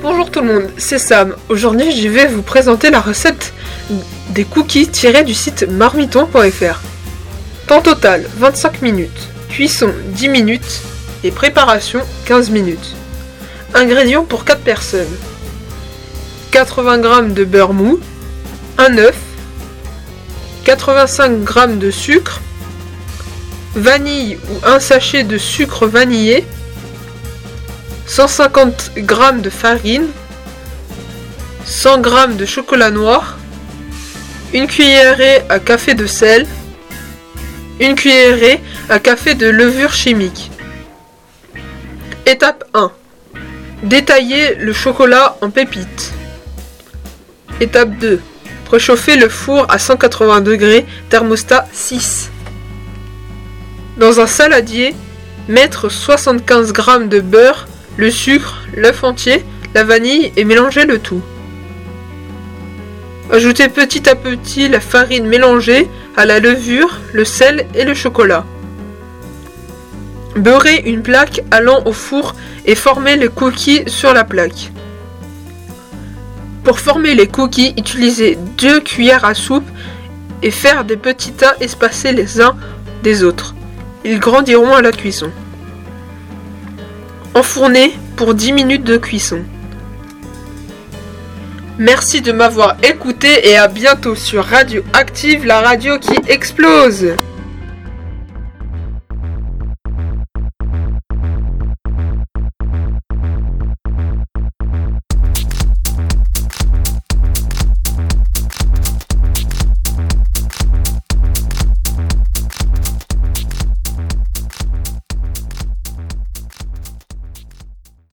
Bonjour tout le monde, c'est Sam. Aujourd'hui, je vais vous présenter la recette des cookies tirés du site marmiton.fr. Temps total 25 minutes, cuisson 10 minutes. Et préparation 15 minutes. Ingrédients pour 4 personnes. 80 g de beurre mou, un œuf, 85 g de sucre, vanille ou un sachet de sucre vanillé, 150 g de farine, 100 g de chocolat noir, une cuillerée à café de sel, une cuillerée à café de levure chimique. Étape 1. Détailler le chocolat en pépites. Étape 2. Préchauffer le four à 180 degrés, thermostat 6. Dans un saladier, mettre 75 g de beurre, le sucre, l'œuf entier, la vanille et mélanger le tout. Ajoutez petit à petit la farine mélangée à la levure, le sel et le chocolat. Beurrez une plaque allant au four et formez les cookies sur la plaque. Pour former les cookies, utilisez deux cuillères à soupe et faire des petits tas espacés les uns des autres. Ils grandiront à la cuisson. Enfournez pour 10 minutes de cuisson. Merci de m'avoir écouté et à bientôt sur Radio Active, la radio qui explose